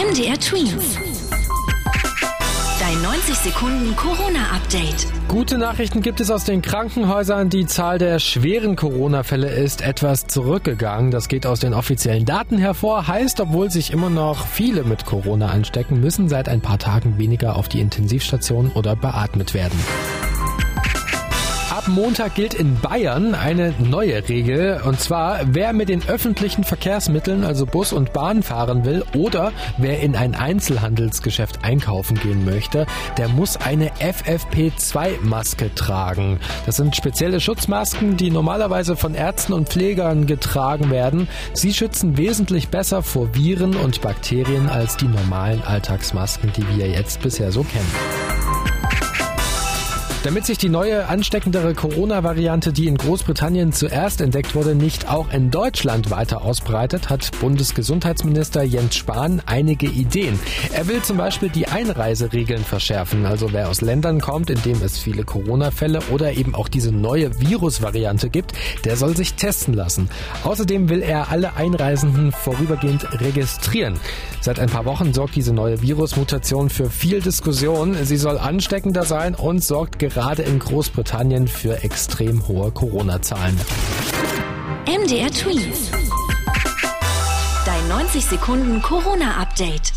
MDR Twins. Dein 90 Sekunden Corona-Update. Gute Nachrichten gibt es aus den Krankenhäusern. Die Zahl der schweren Corona-Fälle ist etwas zurückgegangen. Das geht aus den offiziellen Daten hervor. Heißt, obwohl sich immer noch viele mit Corona anstecken, müssen seit ein paar Tagen weniger auf die Intensivstation oder beatmet werden. Ab Montag gilt in Bayern eine neue Regel. Und zwar, wer mit den öffentlichen Verkehrsmitteln, also Bus und Bahn fahren will oder wer in ein Einzelhandelsgeschäft einkaufen gehen möchte, der muss eine FFP2-Maske tragen. Das sind spezielle Schutzmasken, die normalerweise von Ärzten und Pflegern getragen werden. Sie schützen wesentlich besser vor Viren und Bakterien als die normalen Alltagsmasken, die wir jetzt bisher so kennen. Damit sich die neue ansteckendere Corona-Variante, die in Großbritannien zuerst entdeckt wurde, nicht auch in Deutschland weiter ausbreitet, hat Bundesgesundheitsminister Jens Spahn einige Ideen. Er will zum Beispiel die Einreiseregeln verschärfen. Also wer aus Ländern kommt, in denen es viele Corona-Fälle oder eben auch diese neue Virus-Variante gibt, der soll sich testen lassen. Außerdem will er alle Einreisenden vorübergehend registrieren. Seit ein paar Wochen sorgt diese neue Virus-Mutation für viel Diskussion. Sie soll ansteckender sein und sorgt gerade in Großbritannien für extrem hohe Corona-Zahlen. MDR Tweet. Dein 90 Sekunden Corona-Update.